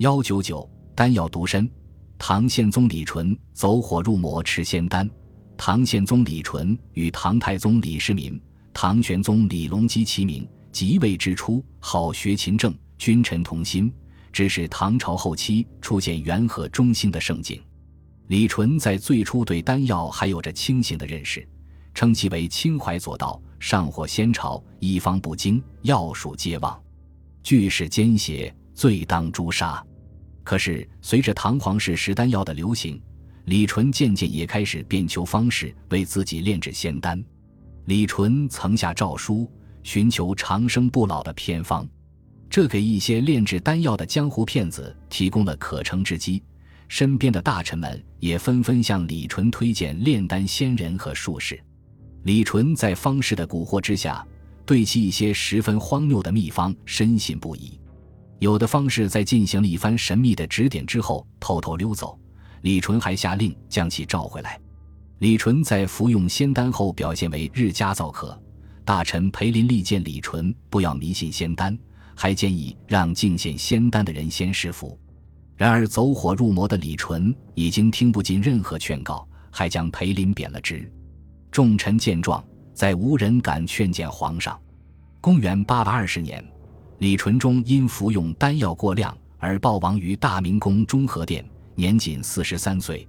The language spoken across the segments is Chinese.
幺九九丹药独参，唐宪宗李纯走火入魔吃仙丹。唐宪宗李纯与唐太宗李世民、唐玄宗李隆基齐名，即位之初好学勤政，君臣同心，致使唐朝后期出现元和中兴的盛景。李纯在最初对丹药还有着清醒的认识，称其为清怀左道，上火先朝，一方不精，药术皆忘，俱是奸邪，罪当诛杀。可是随着唐皇室食丹药的流行，李纯渐渐也开始变求方式为自己炼制仙丹。李纯曾下诏书，寻求长生不老的偏方，这给一些炼制丹药的江湖骗子提供了可乘之机。身边的大臣们也纷纷向李纯推荐炼丹仙人和术士。李纯在方士的蛊惑之下，对其一些十分荒谬的秘方深信不疑。有的方士在进行了一番神秘的指点之后，偷偷溜走。李纯还下令将其召回来。李纯在服用仙丹后表现为日加燥渴。大臣裴林力见李纯不要迷信仙丹，还建议让敬献仙丹的人先施服。然而走火入魔的李纯已经听不进任何劝告，还将裴林贬了职。众臣见状，再无人敢劝谏皇上。公元八百二十年，李纯忠因服用丹药过量而暴亡于大明宫中和殿。年仅四十三岁。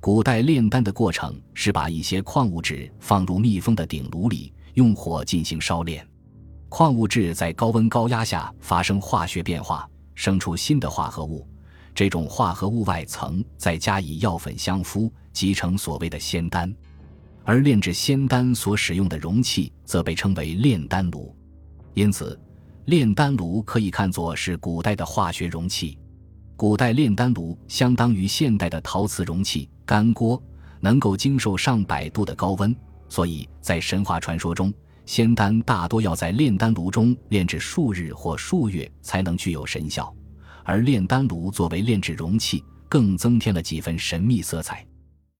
古代炼丹的过程是把一些矿物质放入密封的鼎炉里，用火进行烧炼。矿物质在高温高压下发生化学变化，生出新的化合物。这种化合物外层再加以药粉相敷，即成所谓的仙丹。而炼制仙丹所使用的容器则被称为炼丹炉。因此，炼丹炉可以看作是古代的化学容器。古代炼丹炉相当于现代的陶瓷容器、干锅，能够经受上百度的高温，所以在神话传说中，仙丹大多要在炼丹炉中炼制数日或数月才能具有神效，而炼丹炉作为炼制容器，更增添了几分神秘色彩。